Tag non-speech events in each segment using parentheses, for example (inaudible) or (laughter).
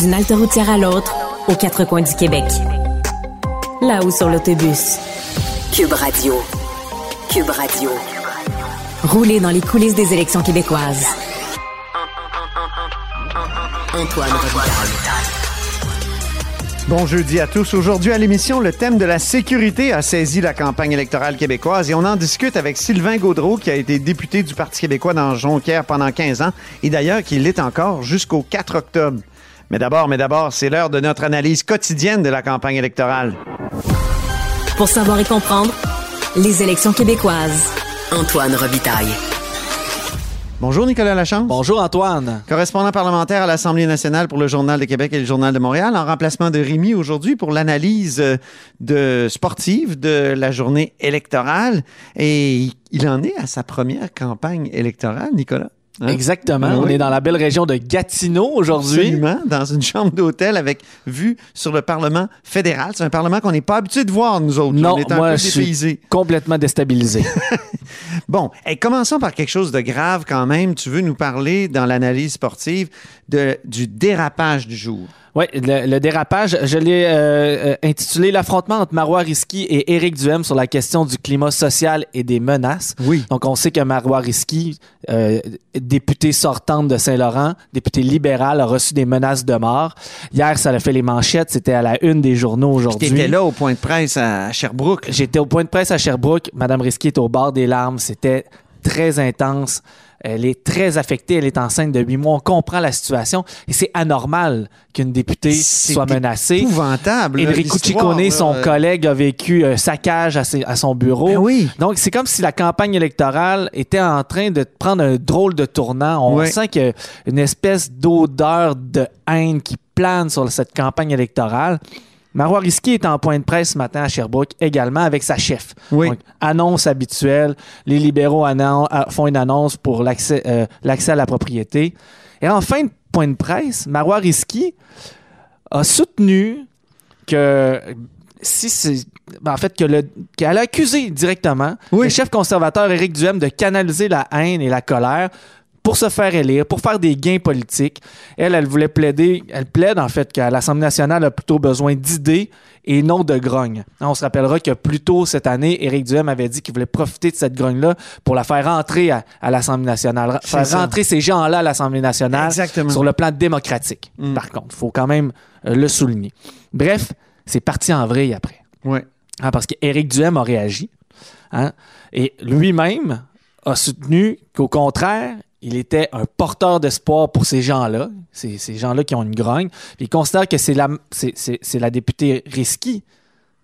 D'une halte routière à l'autre, aux quatre coins du Québec. Là-haut sur l'autobus. Cube Radio. Cube Radio. Rouler dans les coulisses des élections québécoises. Antoine Bon jeudi à tous. Aujourd'hui à l'émission, le thème de la sécurité a saisi la campagne électorale québécoise et on en discute avec Sylvain Gaudreau qui a été député du Parti québécois dans Jonquière pendant 15 ans et d'ailleurs qui l'est encore jusqu'au 4 octobre. Mais d'abord, mais d'abord, c'est l'heure de notre analyse quotidienne de la campagne électorale. Pour savoir et comprendre, les élections québécoises. Antoine Robitaille. Bonjour Nicolas Lachance. Bonjour Antoine. Correspondant parlementaire à l'Assemblée nationale pour le Journal de Québec et le Journal de Montréal, en remplacement de Rémi aujourd'hui pour l'analyse euh, de sportive de la journée électorale. Et il en est à sa première campagne électorale, Nicolas. Hein? Exactement. Ah on est dans la belle région de Gatineau aujourd'hui. Absolument, dans une chambre d'hôtel avec vue sur le Parlement fédéral. C'est un Parlement qu'on n'est pas habitué de voir, nous autres. Non, on est un moi, peu suis complètement déstabilisé. (laughs) bon, et commençons par quelque chose de grave quand même. Tu veux nous parler dans l'analyse sportive de, du dérapage du jour. Oui, le, dérapage, je l'ai euh, euh, intitulé L'affrontement entre Marois Risky et Éric Duhem sur la question du climat social et des menaces. Oui. Donc, on sait que Marois Risky, euh, député sortante de Saint-Laurent, député libéral, a reçu des menaces de mort. Hier, ça a fait les manchettes. C'était à la une des journaux aujourd'hui. Tu étais là au point de presse à Sherbrooke. J'étais au point de presse à Sherbrooke. Madame Risky est au bord des larmes. C'était très intense. Elle est très affectée. Elle est enceinte de huit mois. On comprend la situation et c'est anormal qu'une députée soit menacée. C'est épouvantable. Enrico Ciccone, son collègue, a vécu un saccage à, à son bureau. Ben oui. Donc, c'est comme si la campagne électorale était en train de prendre un drôle de tournant. On sent qu'il y a une espèce d'odeur de haine qui plane sur cette campagne électorale. Marois Risky est en point de presse ce matin à Sherbrooke également avec sa chef. Oui. annonce habituelle. Les libéraux font une annonce pour euh, l'accès à la propriété. Et en fin de point de presse, Marois Risky a soutenu que si c'est ben, en fait que le qu'elle a accusé directement le chef conservateur Éric Duhem de canaliser la haine et la colère pour se faire élire, pour faire des gains politiques. Elle, elle voulait plaider, elle plaide en fait qu'à l'Assemblée nationale a plutôt besoin d'idées et non de grogne. On se rappellera que plus tôt cette année, Éric Duhem avait dit qu'il voulait profiter de cette grogne-là pour la faire rentrer à, l'Assemblée nationale, faire rentrer ces gens-là à l'Assemblée nationale sur le plan démocratique. Mm. Par contre, il faut quand même euh, le souligner. Bref, c'est parti en vrille après. Oui. Ah, parce qu'Éric Duhem a réagi. Hein, et lui-même a soutenu qu'au contraire, il était un porteur d'espoir pour ces gens-là, ces, ces gens-là qui ont une grogne. Puis il considère que c'est la, c'est, la députée Risky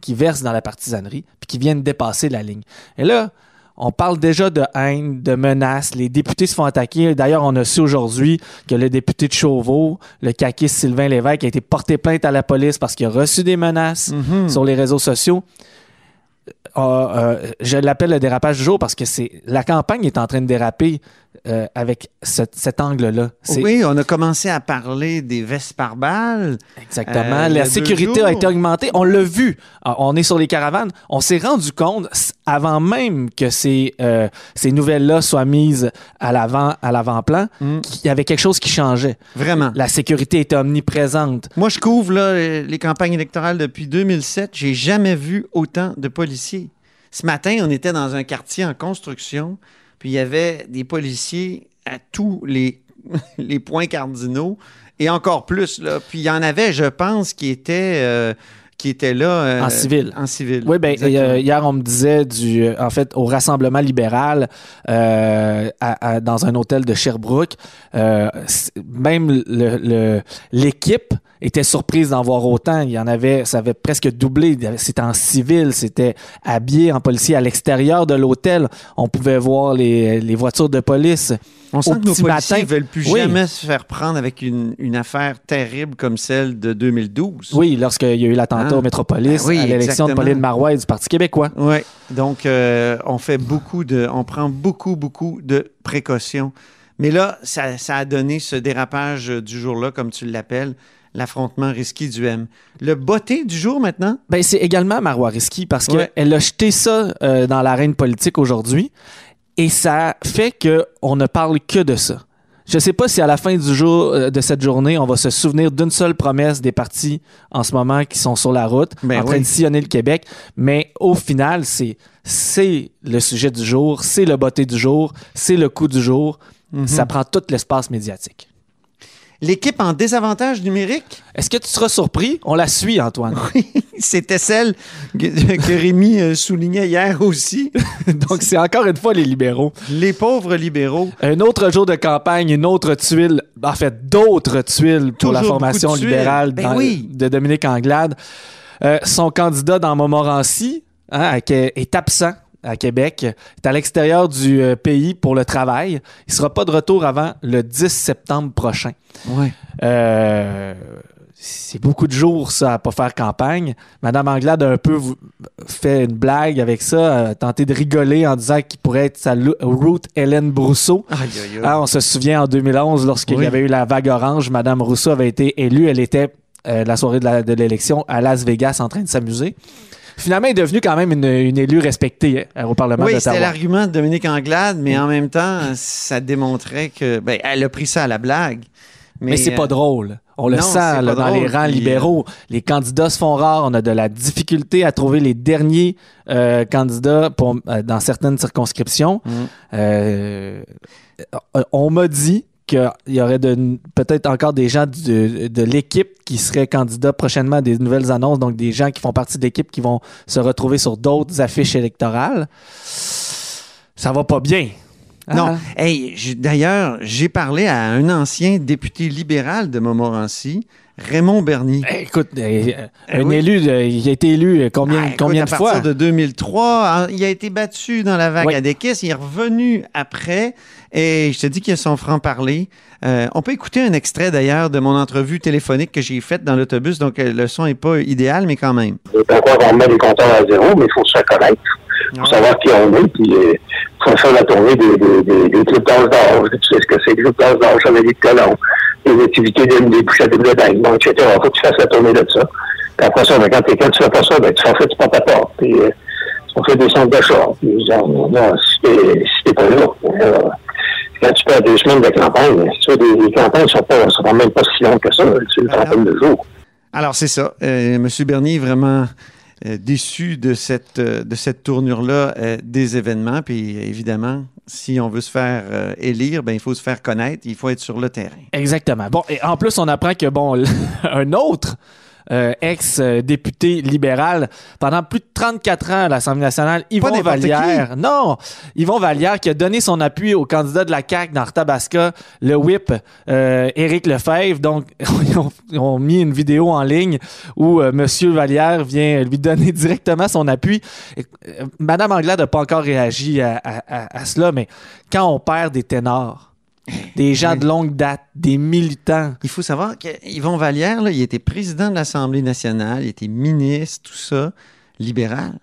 qui verse dans la partisanerie, puis qui vient de dépasser la ligne. Et là, on parle déjà de haine, de menaces. Les députés se font attaquer. D'ailleurs, on a su aujourd'hui que le député de Chauveau, le caquiste Sylvain Lévesque, a été porté plainte à la police parce qu'il a reçu des menaces mm-hmm. sur les réseaux sociaux. Euh, je l'appelle le dérapage du jour parce que c'est la campagne est en train de déraper euh, avec cet angle-là. Oui, on a commencé à parler des vestes par balles. Exactement. Euh, la sécurité a été augmentée. On l'a vu. Ah, on est sur les caravanes. On s'est rendu compte, avant même que ces, ces nouvelles-là soient mises à l'avant, à l'avant-plan, mm. qu'il y avait quelque chose qui changeait. Vraiment. La sécurité était omniprésente. Moi, je couvre là, les campagnes électorales depuis 2007. J'ai jamais vu autant de policiers. Ce matin, on était dans un quartier en construction, puis il y avait des policiers à tous les, (laughs) les points cardinaux, et encore plus. Là. Puis il y en avait, je pense, qui étaient... Euh, qui étaient là euh, en civil. En civil. Oui, ben hier on me disait du en fait au rassemblement libéral euh, dans un hôtel de Sherbrooke, même le l'équipe était surprise d'en voir autant. Il y en avait, ça avait presque doublé. C'était en civil, c'était habillé en policier à l'extérieur de l'hôtel. On pouvait voir les, les, voitures de police. On sent que nos policiers ne veulent plus jamais se faire prendre avec une, une, affaire terrible comme celle de 2012. Oui, lorsqu'il y a eu l'attentat ah. au Métropolis ben à l'élection de Pauline Marois du Parti québécois. Oui, donc euh, on fait beaucoup de, on prend beaucoup, beaucoup de précautions. Mais là, ça, ça a donné ce dérapage du jour-là, comme tu l'appelles l'affrontement risqué du M. Le botté du jour maintenant? Ben, c'est également Marois Risky parce qu'elle a jeté ça euh, dans l'arène politique aujourd'hui et ça fait qu'on ne parle que de ça. Je ne sais pas si à la fin du jour euh, de cette journée, on va se souvenir d'une seule promesse des partis en ce moment qui sont sur la route, Ben en train oui. de sillonner le Québec. Mais au final, c'est c'est le sujet du jour, c'est le beauté du jour, c'est le coup du jour. Mhm. Ça prend tout l'espace médiatique. L'équipe en désavantage numérique, Est-ce que tu seras surpris? On la suit, Antoine. (laughs) c'était celle que, que Rémi euh, soulignait hier aussi. (laughs) Donc, c'est encore une fois les libéraux. Les pauvres libéraux. Un autre jour de campagne, une autre tuile, en fait, d'autres tuiles pour la formation libérale Ben dans- oui. de Dominique Anglade. Euh, son candidat dans Montmorency hein, est absent à Québec, est à l'extérieur du euh, pays pour le travail. Il sera pas de retour avant le 10 septembre prochain. Ouais. Euh, c'est beaucoup de jours, ça, à pas faire campagne. Madame Anglade a un peu fait une blague avec ça, a tenté de rigoler en disant qu'il pourrait être sa route Hélène Brousseau. Aïe, aïe, aïe. Ah, on se souvient en 2011, lorsqu'il Oui. y avait eu la vague orange, Madame Rousseau avait été élue. Elle était euh, la soirée de l'élection à Las Vegas en train de s'amuser. Finalement, elle est devenue quand même une, une élue respectée euh, au Parlement Oui, c'était d'Ottawa. l'argument de Dominique Anglade, mais en même temps, ça démontrait que. Ben, elle a pris ça à la blague. Mais, Mais c'est euh, pas drôle. On le non, sent là, dans les rangs puis, libéraux. Les candidats se font rares. On a de la difficulté à trouver les derniers euh, candidats pour, euh, dans certaines circonscriptions. Mm. Euh, euh, on m'a dit qu'il y aurait peut-être encore des gens de, de l'équipe qui seraient candidats prochainement à des nouvelles annonces, donc des gens qui font partie de l'équipe qui vont se retrouver sur d'autres affiches électorales. Ça va pas bien. Non. Hein? Hey, d'ailleurs, j'ai parlé à un ancien député libéral de Montmorency, Raymond Bernier. Eh, Écoute, euh, Eh un oui. élu, de- il a été élu euh, combien, Ah, écoute, combien à de partir fois? de 2003, hein, il a été battu dans la vague Oui. à des caisses. Il est revenu après. Et je te dis qu'il a son franc-parler. Euh, on peut écouter un extrait d'ailleurs de mon entrevue téléphonique que j'ai faite dans l'autobus. Donc euh, le son n'est pas idéal, mais quand même. Pourquoi on met les compteurs à zéro, mais il faut se faire connaître. Il faut savoir qui on est, puis il faut faire la tournée des, des, des, des clubs d'âge. Tu sais ce que c'est, les clubs d'âge d'âge, avec des colons, les activités des, des bouches à double dingue, bon, etc. Il faut que tu fasses la tournée de ça. Puis après ça, ben, quand, quand tu fais pas ça, ben, tu fais en fait, tu portes ta porte. Puis, euh, on fait des centres d'achat. Puis, genre, là, si t'es si t'es pas là, euh, quand tu perds deux semaines de campagne, tu vois, les, les campagnes sont pas, sont même pas si longues que ça. C'est une trentaine de jours. Alors, c'est ça. Euh, Monsieur Bernier vraiment euh, déçu de cette, euh, de cette tournure-là euh, des événements. Puis, évidemment, si on veut se faire euh, élire, ben, il faut se faire connaître. Il faut être sur le terrain. Exactement. Bon, et en plus, on apprend que, bon, (laughs) un autre euh, ex-député libéral pendant plus de 34 ans à l'Assemblée nationale, Yvon Vallière. Non, Yvon Vallière qui a donné son appui au candidat de la CAQ dans Arthabasca, le whip euh, Éric Lefebvre. Donc, (laughs) ils ont, ils ont mis une vidéo en ligne où euh, Monsieur Vallière vient lui donner directement son appui. Et, euh, Madame Anglade n'a pas encore réagi à, à- à- à cela, mais quand on perd des ténors, des gens de longue date, des militants, Il faut savoir qu'Yvon Vallière, là, il était président de l'Assemblée nationale, il était ministre, tout ça, libéral.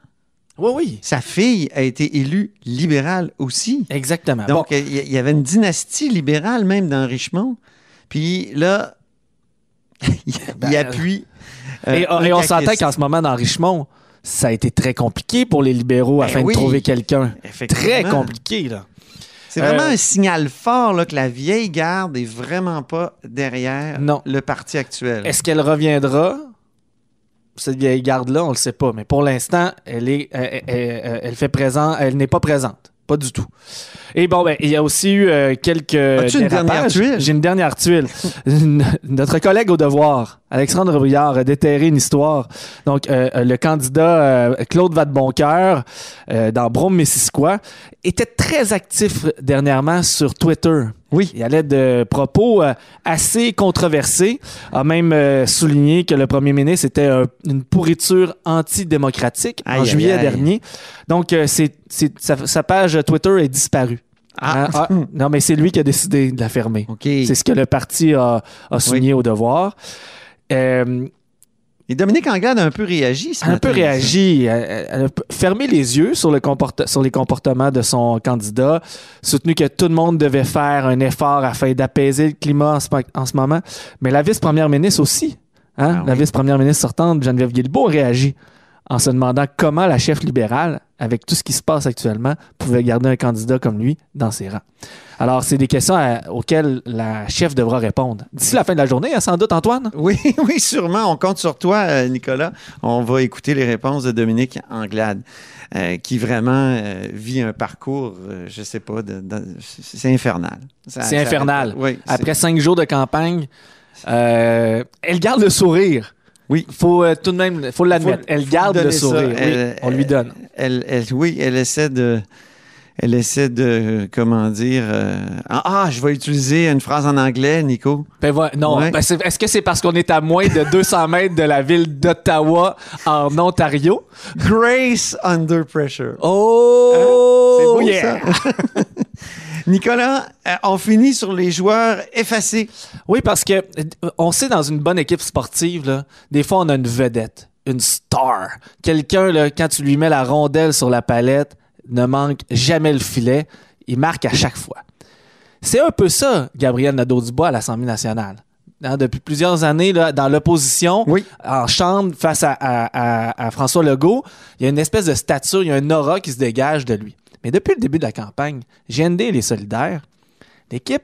Oui, oui. Sa fille a été élue libérale aussi. Exactement. Donc, Bon, il y- avait une dynastie libérale même dans Richemont. Puis là, (laughs) il, Ben, il appuie. euh, et, on s'entend qu'en ce moment, dans Richemont, ça a été très compliqué pour les libéraux Ben afin oui. de trouver quelqu'un. Très compliqué, là. C'est vraiment Euh, un signal fort là, que la vieille garde est vraiment pas derrière Non. le parti actuel. Est-ce qu'elle reviendra? Cette vieille garde-là, on le sait pas. Mais pour l'instant, elle est, elle, elle- elle fait présent, elle n'est pas présente. Pas du tout. Et bon, ben, il y a aussi eu euh, quelques. As-tu une dernière tuile? J'ai une dernière tuile. (laughs) Notre collègue au devoir, Alexandre Brouillard, a déterré une histoire. Donc, euh, euh, le candidat euh, Claude Vadeboncoeur, dans Brome-Missisquoi, était très actif dernièrement sur Twitter. Oui. Il allait de propos euh, assez controversés, a même euh, souligné que le premier ministre était un- une pourriture antidémocratique Aïe, en juillet aïe. dernier. Donc, euh, c'est, c'est- sa, sa page Twitter est disparue. Ah. Hein? Ah, non, mais c'est lui qui a décidé de la fermer. C'est ce que le parti a, a souligné au devoir. Euh, Et Dominique Anglade a un peu réagi ce un peu réagi. Elle, elle a p- fermé les yeux sur, le comporte- sur les comportements de son candidat, soutenu que tout le monde devait faire un effort afin d'apaiser le climat en ce, mo- en ce moment. Mais la vice-première ministre aussi, hein, Ah la vice-première ministre sortante, Geneviève Guilbeault, a réagi en se demandant comment la chef libérale, avec tout ce qui se passe actuellement, pouvait garder un candidat comme lui dans ses rangs. Alors, c'est des questions à- auxquelles la chef devra répondre. D'ici la fin de la journée, hein, sans doute, Antoine? (laughs) Oui, oui, sûrement. On compte sur toi, euh, Nicolas. On va écouter les réponses de Dominique Anglade, euh, qui vraiment euh, vit un parcours, euh, je sais pas, c'est infernal. C'est infernal. Oui. Après cinq jours de campagne, elle garde le sourire. Oui. Faut euh, tout de même, faut l'admettre. Elle garde le sourire. Oui, Elle- on lui donne. Elle, elle- oui, elle essaie de. Elle essaie de, comment dire. euh, ah, ah, je vais utiliser une phrase en anglais, Nico. Ben, voilà. non, Ouais. ben, est-ce que c'est parce qu'on est à moins de 200 mètres de la ville d'Ottawa en Ontario? Grace under pressure. Oh! C'est beau, yeah! ça. (laughs) Nicolas, euh, on finit sur les joueurs effacés. Oui, parce que euh, on sait dans une bonne équipe sportive, là, des fois on a une vedette, une star. Quelqu'un, quand tu lui mets la rondelle sur la palette, ne manque jamais le filet. Il marque à chaque fois. C'est un peu ça, Gabriel Nadeau-Dubois à l'Assemblée nationale. Hein, depuis plusieurs années, là, dans l'opposition, Oui. en chambre face à, à- à- à François Legault, il y a une espèce de stature, il y a un aura qui se dégage de lui. Mais depuis le début de la campagne, GND et les solidaires, l'équipe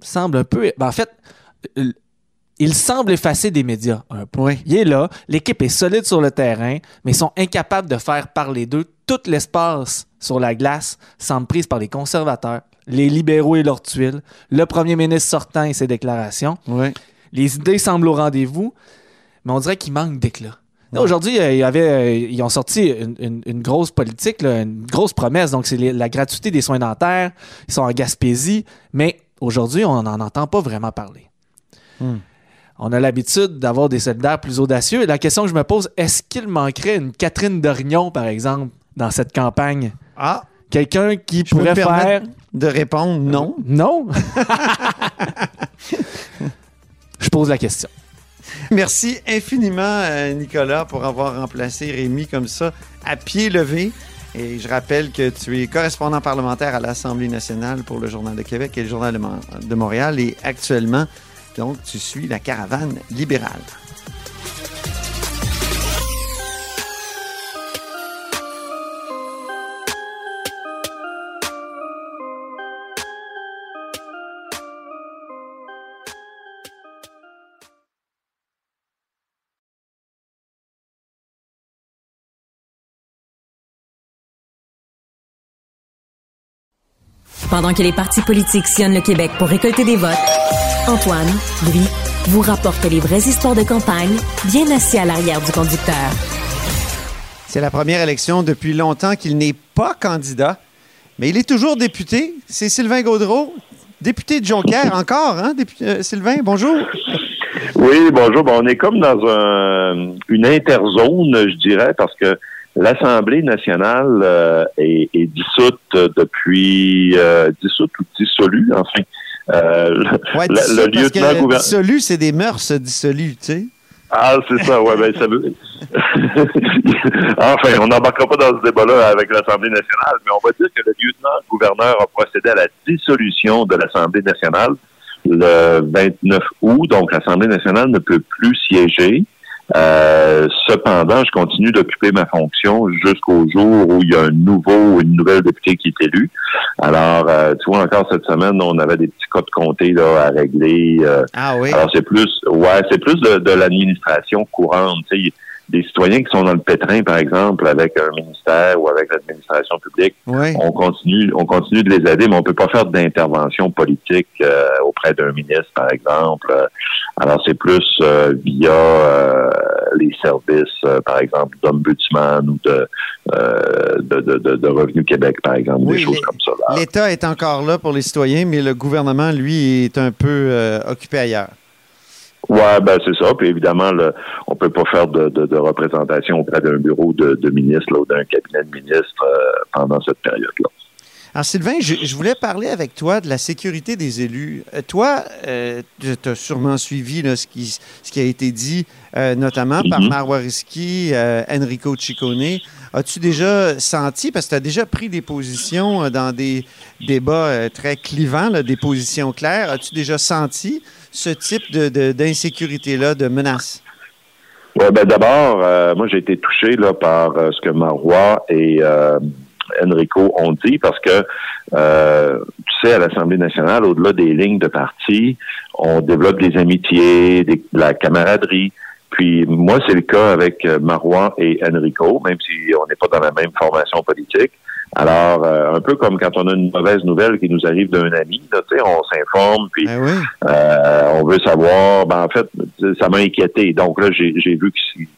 semble un peu. ben, en fait, euh, il semble effacer des médias un peu. Oui. Il est là, l'équipe est solide sur le terrain, mais ils sont incapables de faire parler d'eux. Tout l'espace sur la glace semble prise par les conservateurs, les libéraux et leurs tuiles, le premier ministre sortant et ses déclarations. Oui. Les idées semblent au rendez-vous, mais on dirait qu'il manque d'éclat. Ouais. Aujourd'hui, euh, il y avait, euh, ils ont sorti une, une- une grosse politique, là, une grosse promesse. Donc, c'est la gratuité des soins dentaires. Ils sont en Gaspésie. Mais aujourd'hui, on n'en entend pas vraiment parler. Hmm. On a l'habitude d'avoir des solidaires plus audacieux. Et la question que je me pose, est-ce qu'il manquerait une Catherine Dorion, par exemple, dans cette campagne? Ah, Quelqu'un qui je pourrait faire... de répondre non? Non? (laughs) je pose la question. Merci infiniment, euh, Nicolas, pour avoir remplacé Rémi comme ça, à pied levé. Et je rappelle que tu es correspondant parlementaire à l'Assemblée nationale pour le Journal de Québec et le Journal de, Mon- de Montréal. Et actuellement, donc, tu suis la caravane libérale. Pendant que les partis politiques sillonnent le Québec pour récolter des votes, Antoine, lui, vous rapporte les vraies histoires de campagne, bien assis à l'arrière du conducteur. C'est la première élection depuis longtemps qu'il n'est pas candidat, mais il est toujours député. C'est Sylvain Gaudreau, député de Jonquière encore, hein, député- euh, Sylvain, bonjour. Oui, bonjour. Bon, on est comme dans un, une interzone, je dirais, parce que l'Assemblée nationale euh, est, est dissoute depuis euh, dissoute ou dissolue, enfin. Euh, Ouais, Le- lieutenant gouverneur- dissolu, c'est des mœurs dissolues, tu sais. ah, c'est ça, ouais, ben ça veut. (laughs) enfin, on n'embarquera pas dans ce débat-là avec l'Assemblée nationale, mais on va dire que le lieutenant-gouverneur a procédé à la dissolution de l'Assemblée nationale le 29 août, donc l'Assemblée nationale ne peut plus siéger. Euh, cependant, je continue d'occuper ma fonction jusqu'au jour où il y a un nouveau ou une nouvelle députée qui est élue. Alors, euh, tu vois, encore cette semaine, on avait des petits cas de comté là, à régler. euh, Ah oui. alors c'est plus, ouais, c'est plus de, de l'administration courante. Tu sais, des citoyens qui sont dans le pétrin, par exemple, avec un ministère ou avec l'administration publique, oui. on continue, on continue de les aider, mais on peut pas faire d'intervention politique euh, auprès d'un ministre, par exemple. Alors c'est plus euh, via euh, les services, par exemple, d'ombudsman ou de, de, de, de, de Revenu Québec, par exemple, Oui, des choses comme ça. L'État est encore là pour les citoyens, mais le gouvernement, lui, est un peu occupé ailleurs. Ouais, ben c'est ça. Puis évidemment, le, on peut pas faire de, de, de représentation auprès d'un bureau de, de ministre là, ou d'un cabinet de ministre euh, pendant cette période-là. Alors, Sylvain, je, je voulais parler avec toi de la sécurité des élus. Euh, toi, euh, tu as sûrement suivi là, ce, qui, ce qui a été dit, euh, notamment par Mhm. Marois Risky, euh, Enrico Ciccone. As-tu déjà senti, parce que tu as déjà pris des positions dans des débats très clivants, là, des positions claires, as-tu déjà senti ce type de- de- d'insécurité-là, de, menace? Ouais, ben d'abord, euh, moi j'ai été touché là par euh, ce que Marois et euh, Enrico ont dit parce que tu sais à l'Assemblée nationale, au-delà des lignes de parti, on développe des amitiés, de la camaraderie. Puis moi, c'est le cas avec Marois et Enrico, même si on n'est pas dans la même formation politique. Alors, euh, un peu comme quand on a une mauvaise nouvelle qui nous arrive d'un ami, là, on s'informe, puis Ben oui. euh, on veut savoir. Ben, en fait, ça m'a inquiété. Donc là, j'ai vu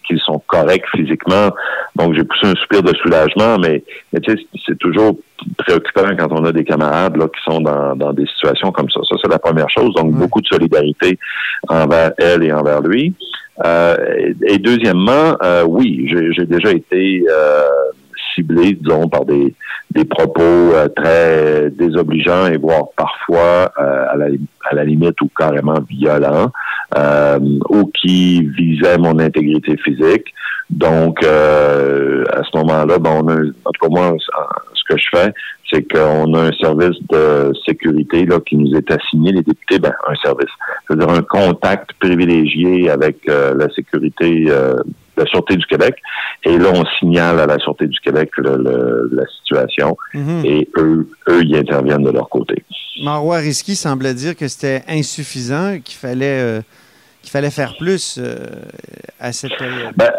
qu'ils sont corrects physiquement. Donc, j'ai poussé un soupir de soulagement, mais, mais tu sais, c'est toujours préoccupant quand on a des camarades là, qui sont dans, dans des situations comme ça. Ça, c'est la première chose. Donc, beaucoup de solidarité envers elle et envers lui. Euh, et, et deuxièmement, euh, oui, j'ai j'ai déjà été euh, ciblé, disons, par des, des propos euh, très désobligeants et voire parfois euh, à, la, à la limite ou carrément violents, euh, ou qui visaient mon intégrité physique. Donc, euh, à ce moment-là, ben, on a, en tout cas moi, ce que je fais, c'est qu'on a un service de sécurité là, qui nous est assigné, les députés, ben, un service, c'est-à-dire un contact privilégié avec euh, la sécurité, euh, la Sûreté du Québec. Et là, on signale à la Sûreté du Québec le- le- la situation Mhm. et eux, eux, ils interviennent de leur côté. Marois Risky semblait dire que c'était insuffisant, qu'il fallait, euh, qu'il fallait faire plus euh, à cette période. Ben,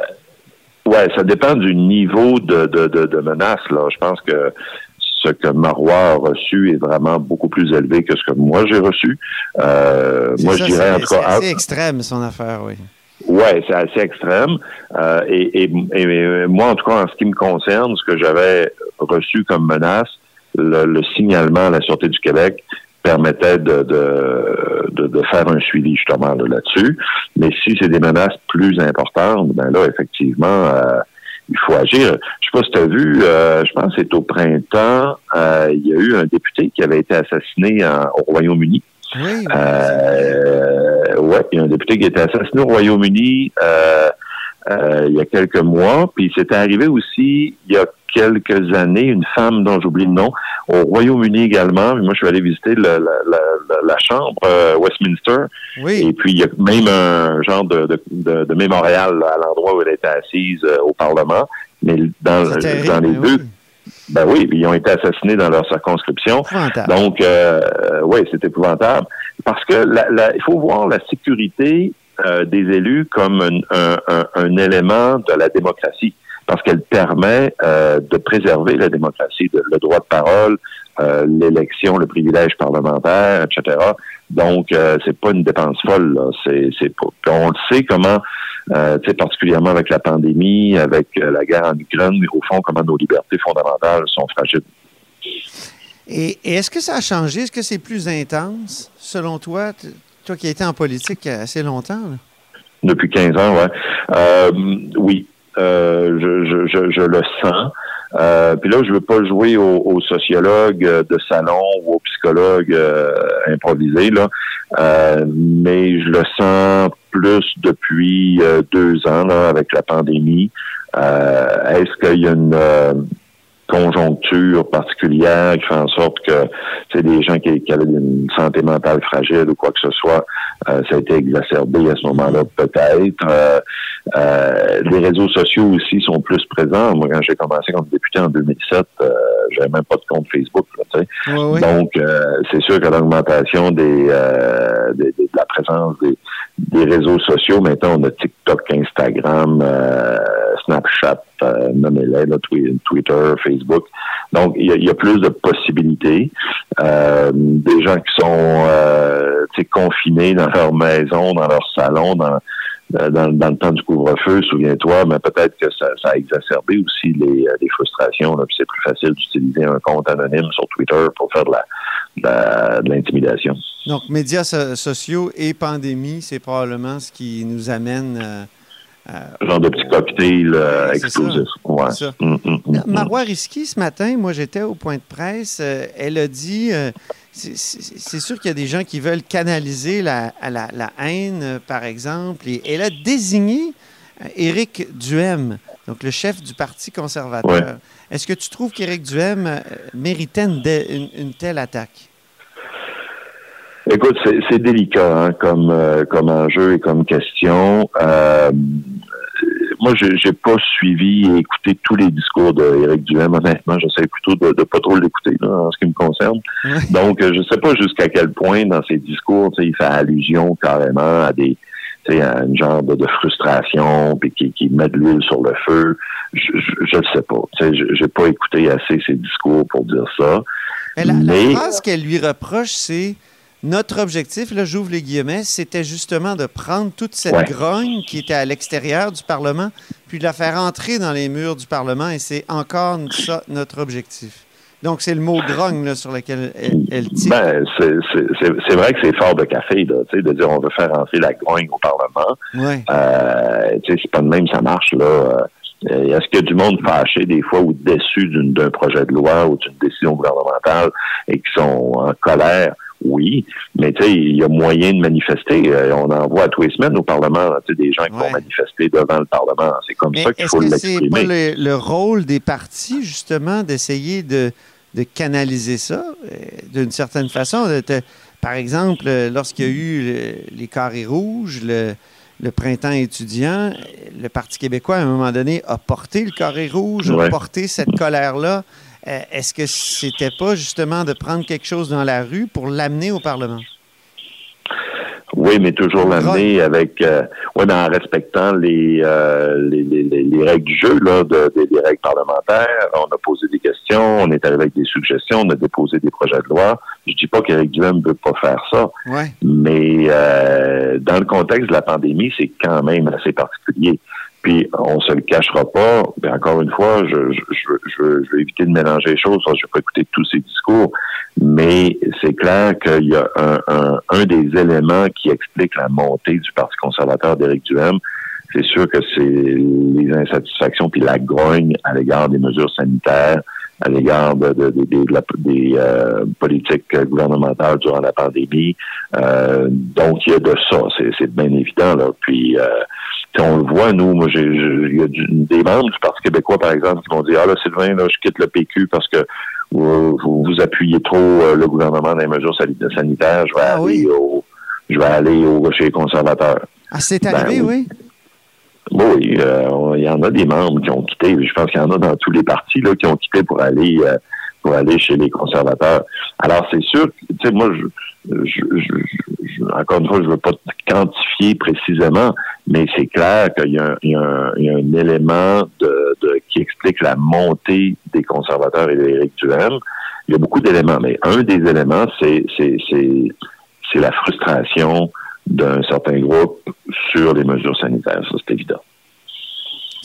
ouais, ça dépend du niveau de, de, de, de menace. Là. Je pense que ce que Marois a reçu est vraiment beaucoup plus élevé que ce que moi j'ai reçu. Euh, C'est moi, ça, je dirais en c'est- extrême, son affaire, oui. Ouais, c'est assez extrême. Euh, et, et, et moi, en tout cas, en ce qui me concerne, ce que j'avais reçu comme menace, le, le signalement à la Sûreté du Québec permettait de, faire un suivi justement là, là-dessus. Mais si c'est des menaces plus importantes, ben là, effectivement, euh, il faut agir. Je sais pas si tu as vu, euh, je pense que c'est au printemps, euh, il y a eu un député qui avait été assassiné au Royaume-Uni. Oui, Euh, ouais, il y a un député qui a été assassiné au Royaume-Uni euh, euh, il y a quelques mois. Puis c'était arrivé aussi il y a quelques années, une femme dont j'oublie le nom, au Royaume-Uni également. Moi, je suis allé visiter la, la- la- la chambre euh, Westminster. oui. Et puis, il y a même un genre de, de, de- de mémorial à l'endroit où elle était assise euh, au Parlement. Mais dans, dans les mais deux. Ben oui, ils ont été assassinés dans leur circonscription. Donc, euh, oui, c'est épouvantable. Parce que la- la- il faut voir la sécurité euh, des élus comme un, un- un- un élément de la démocratie, parce qu'elle permet euh, de préserver la démocratie, de- le droit de parole, euh, l'élection, le privilège parlementaire, etc. Donc, euh, c'est pas une dépense folle. Là. C'est, c'est pas. On le sait comment, euh, particulièrement avec la pandémie, avec euh, la guerre en Ukraine, au fond, comment nos libertés fondamentales sont fragiles. Et, et est-ce que ça a changé? Est-ce que c'est plus intense, selon toi? Toi qui as été en politique assez longtemps. là. Depuis 15 ans, ouais. Euh, oui, euh, je, je, je, je le sens. Euh, Puis là, je veux pas jouer au, au sociologue euh, de salon ou au psychologue euh, improvisé, là. Euh, mais je le sens plus depuis euh, deux ans, avec la pandémie. Euh, Est-ce qu'il y a une euh, conjoncture particulière qui fait en sorte que c'est des gens qui avaient une santé mentale fragile ou quoi que ce soit, euh, ça a été exacerbé à ce moment-là, peut-être. Euh, euh, les réseaux sociaux aussi sont plus présents. Moi, quand j'ai commencé comme député en 2007, euh, j'avais même pas de compte Facebook. Là, tu sais. Oui, oui. Donc, c'est sûr que l'augmentation des, des- des- de la présence des, des réseaux sociaux, maintenant, on a TikTok, Instagram, Snapchat, nommez-les, Twitter, Facebook. Donc, il y, y a plus de possibilités. Des gens qui sont confinés dans leur maison, dans leur salon, dans, euh, dans, dans le temps du couvre-feu, souviens-toi, mais peut-être que ça, ça a exacerbé aussi les, euh, les frustrations. Là, puis c'est plus facile d'utiliser un compte anonyme sur Twitter pour faire de la- de l'intimidation. Donc, médias so- sociaux et pandémie, c'est probablement ce qui nous amène euh, à- genre de petit cocktail euh, explosif. Ouais. Mm, mm, mm, mm. Marois Risky, ce matin, moi j'étais au point de presse, euh, elle a dit, euh, c'est- sûr qu'il y a des gens qui veulent canaliser la, à la, la haine, par exemple, et elle a désigné euh, Éric Duhem, donc le chef du Parti conservateur. Ouais. Est-ce que tu trouves qu'Éric Duhem euh, méritait une, dé- une- une telle attaque? Écoute, c'est c'est délicat hein, comme, euh, comme enjeu et comme question. Euh, moi, j'ai pas suivi et écouté tous les discours d'Éric Duhem. Honnêtement, j'essaie plutôt de, de pas trop l'écouter en ce qui me concerne. Donc, euh, je sais pas jusqu'à quel point dans ses discours, il fait allusion carrément à des à une genre de, frustration, puis qui, qui met de l'huile sur le feu. Je ne sais pas. Je n'ai pas écouté assez ses discours pour dire ça. la, mais... la phrase qu'elle lui reproche, c'est notre objectif, là, j'ouvre les guillemets, c'était justement de prendre toute cette grogne qui était à l'extérieur du Parlement, puis de la faire entrer dans les murs du Parlement, et c'est encore ça notre objectif. Donc, c'est le mot grogne là, sur lequel elle, tire. Ben, c'est vrai que c'est fort de café, là, de dire on veut faire entrer la grogne au Parlement. Ouais. Euh, c'est pas de même, ça marche. là. Euh, est-ce qu'il y a du monde fâché des fois ou déçu d'un projet de loi ou d'une décision gouvernementale et qui sont en colère? Oui, mais tu sais, il y a moyen de manifester. Euh, on en voit tous les semaines au Parlement, tu sais, des gens qui vont manifester devant le Parlement. C'est comme ça qu'il faut l'exprimer. Est-ce que c'est pas le, rôle des partis, justement, d'essayer de, de, canaliser ça euh, d'une certaine façon? par exemple, lorsqu'il y a eu les carrés rouges, le, le printemps étudiant, le Parti québécois, à un moment donné, a porté le carré rouge, a porté cette colère-là. Euh, est-ce que c'était pas justement de prendre quelque chose dans la rue pour l'amener au Parlement? Oui, mais toujours l'amener avec, euh, en respectant les, euh, les, les, les, règles du jeu, là, de, des règles parlementaires. On a posé des questions, on est arrivé avec des suggestions, on a déposé des projets de loi. Je dis pas qu'Éric Duhem ne veut pas faire ça, mais euh, dans le contexte de la pandémie, c'est quand même assez particulier. Puis on se le cachera pas. Mais encore une fois, je, je, je, je, vais éviter de mélanger les choses. Je vais pas écouter tous ces discours, mais c'est clair qu'il y a un, un, un, des éléments qui explique la montée du Parti conservateur d'Éric Duhem. C'est sûr que c'est les insatisfactions puis la grogne à l'égard des mesures sanitaires, à l'égard de, de, des euh, politiques gouvernementales durant la pandémie. Euh, donc, il y a de ça, c'est bien évident. Là. Puis, euh, on le voit, nous, moi, il y a des membres du Parti québécois, par exemple, qui vont dire, ah là, Sylvain, là, je quitte le PQ parce que vous, vous, appuyez trop euh, le gouvernement dans les mesures sanitaires, je vais ah aller au, je vais aller au, chez les conservateurs. Ah, c'est arrivé, ben oui. Oui, euh, il y en a des membres qui ont quitté. Je pense qu'il y en a dans tous les partis là, qui ont quitté pour aller euh, pour aller chez les conservateurs. Alors c'est sûr, tu sais, moi, je, je, encore une fois, je veux pas quantifier précisément, mais c'est clair qu'il y, a un, élément de, qui explique la montée des conservateurs et d'Éric Duhem. Il y a beaucoup d'éléments, mais un des éléments, c'est c'est la frustration d'un certain groupe sur les mesures sanitaires. Ça, c'est évident.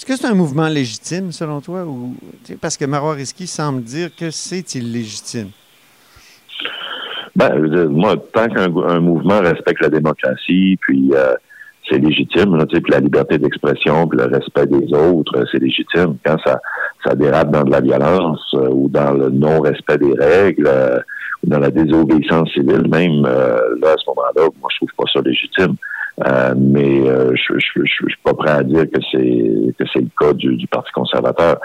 Est-ce que c'est un mouvement légitime, selon toi? Ou, parce que Marois semble dire que c'est illégitime? Ben, moi, tant qu'un mouvement respecte la démocratie, puis euh, c'est légitime, puis la liberté d'expression, puis le respect des autres, c'est légitime. Quand ça, dérape dans de la violence euh, ou dans le non-respect des règles, euh, dans la désobéissance civile même, là, à ce moment-là, moi, je trouve pas ça légitime. Euh, mais euh, je, je, suis pas prêt à dire que c'est que c'est le cas du, du, Parti conservateur.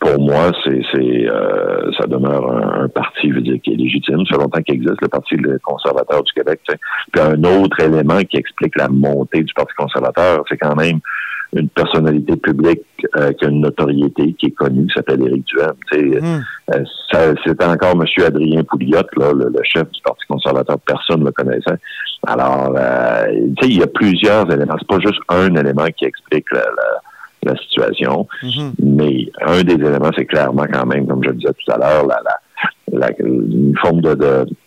Pour moi, c'est c'est ça demeure un, parti, je veux dire, qui est légitime. Ça fait longtemps qu'il existe le Parti conservateur du Québec. Puis un autre élément qui explique la montée du Parti conservateur, c'est quand même une personnalité publique euh, qui a une notoriété, qui est connue, qui s'appelle Éric Duhem. Mm. Euh, C'était encore M. Adrien Pouliot, là, le, chef du Parti conservateur, personne ne le connaissait. Alors, euh, il y a plusieurs éléments. C'est pas juste un élément qui explique la, la, situation, mm-hmm. mais un des éléments, c'est clairement quand même, comme je le disais tout à l'heure, la, la une forme de,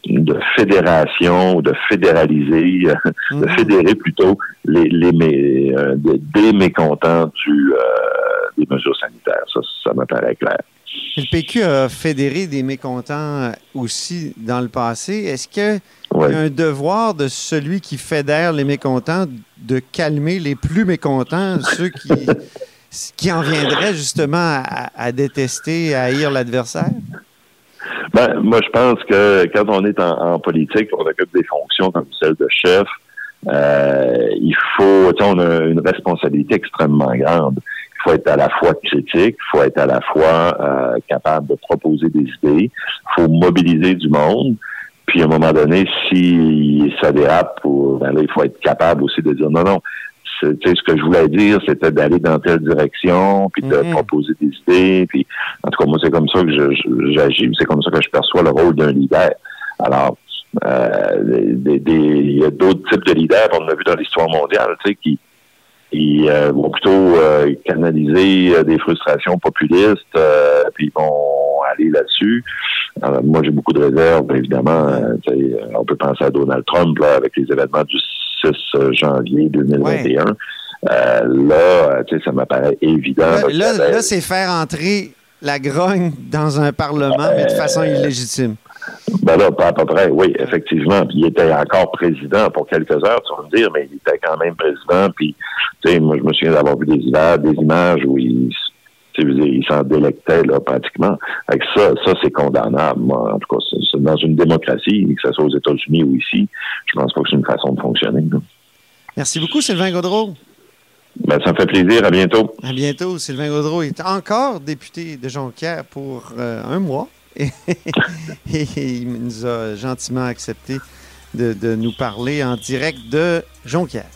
de, fédération, de fédéraliser, (laughs) de mhm. fédérer plutôt les, les euh, des mécontents du, euh, des mesures sanitaires. Ça, ça me paraît clair. Le PQ a fédéré des mécontents aussi dans le passé. Est-ce qu'il y a un devoir de celui qui fédère les mécontents de calmer les plus mécontents, ceux qui, (laughs) qui en viendraient justement à, détester, à haïr l'adversaire? Ben, moi, je pense que quand on est en, politique, on occupe des fonctions comme celle de chef. Euh, il faut, on a une responsabilité extrêmement grande. Il faut être à la fois critique, il faut être à la fois euh, capable de proposer des idées, il faut mobiliser du monde. Puis à un moment donné, si ça dérape, ben là, il faut être capable aussi de dire non, non, ce que je voulais dire, c'était d'aller dans telle direction, puis de Mhm. proposer des idées. Puis, en tout cas, moi, c'est comme ça que j'agis, c'est comme ça que je perçois le rôle d'un leader. Alors, euh, des- des- il y a d'autres types de leaders, on a vu dans l'histoire mondiale, tu sais, qui, qui euh, vont plutôt euh, canaliser des frustrations populistes, puis ils vont aller là-dessus. Moi, j'ai beaucoup de réserves, évidemment. on peut penser à Donald Trump là, avec les événements du 6 janvier 2021. Euh, là, euh, tu sais, ça m'apparaît évident. Là, là, c'est faire entrer la grogne dans un parlement, mais de façon illégitime. Ben là, pas à peu près, oui, effectivement. Puis il était encore président pour quelques heures, tu vas me dire, mais il était quand même président. Puis, tu sais, moi, je me souviens d'avoir vu des images, des images où il, tu sais, je veux dire, il s'en délectait, là, pratiquement. Avec ça, ça, c'est condamnable. Moi, en tout cas, dans une démocratie, que ce soit aux États-Unis ou ici, je pense pas que c'est une façon de fonctionner. là. Merci beaucoup, Sylvain Gaudreau. Ben, ça me fait plaisir. À bientôt. À bientôt. Sylvain Gaudreau est encore député de Jonquière pour euh, un mois. Et, (laughs) et il nous a gentiment accepté de, de nous parler en direct de Jonquière.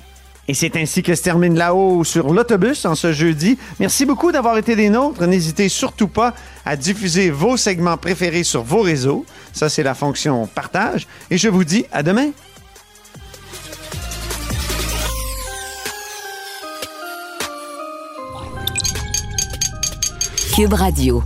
Et c'est ainsi que se termine là-haut sur l'autobus en ce jeudi. Merci beaucoup d'avoir été des nôtres. N'hésitez surtout pas à diffuser vos segments préférés sur vos réseaux. Ça, c'est la fonction partage. Et je vous dis à demain. Cube Radio.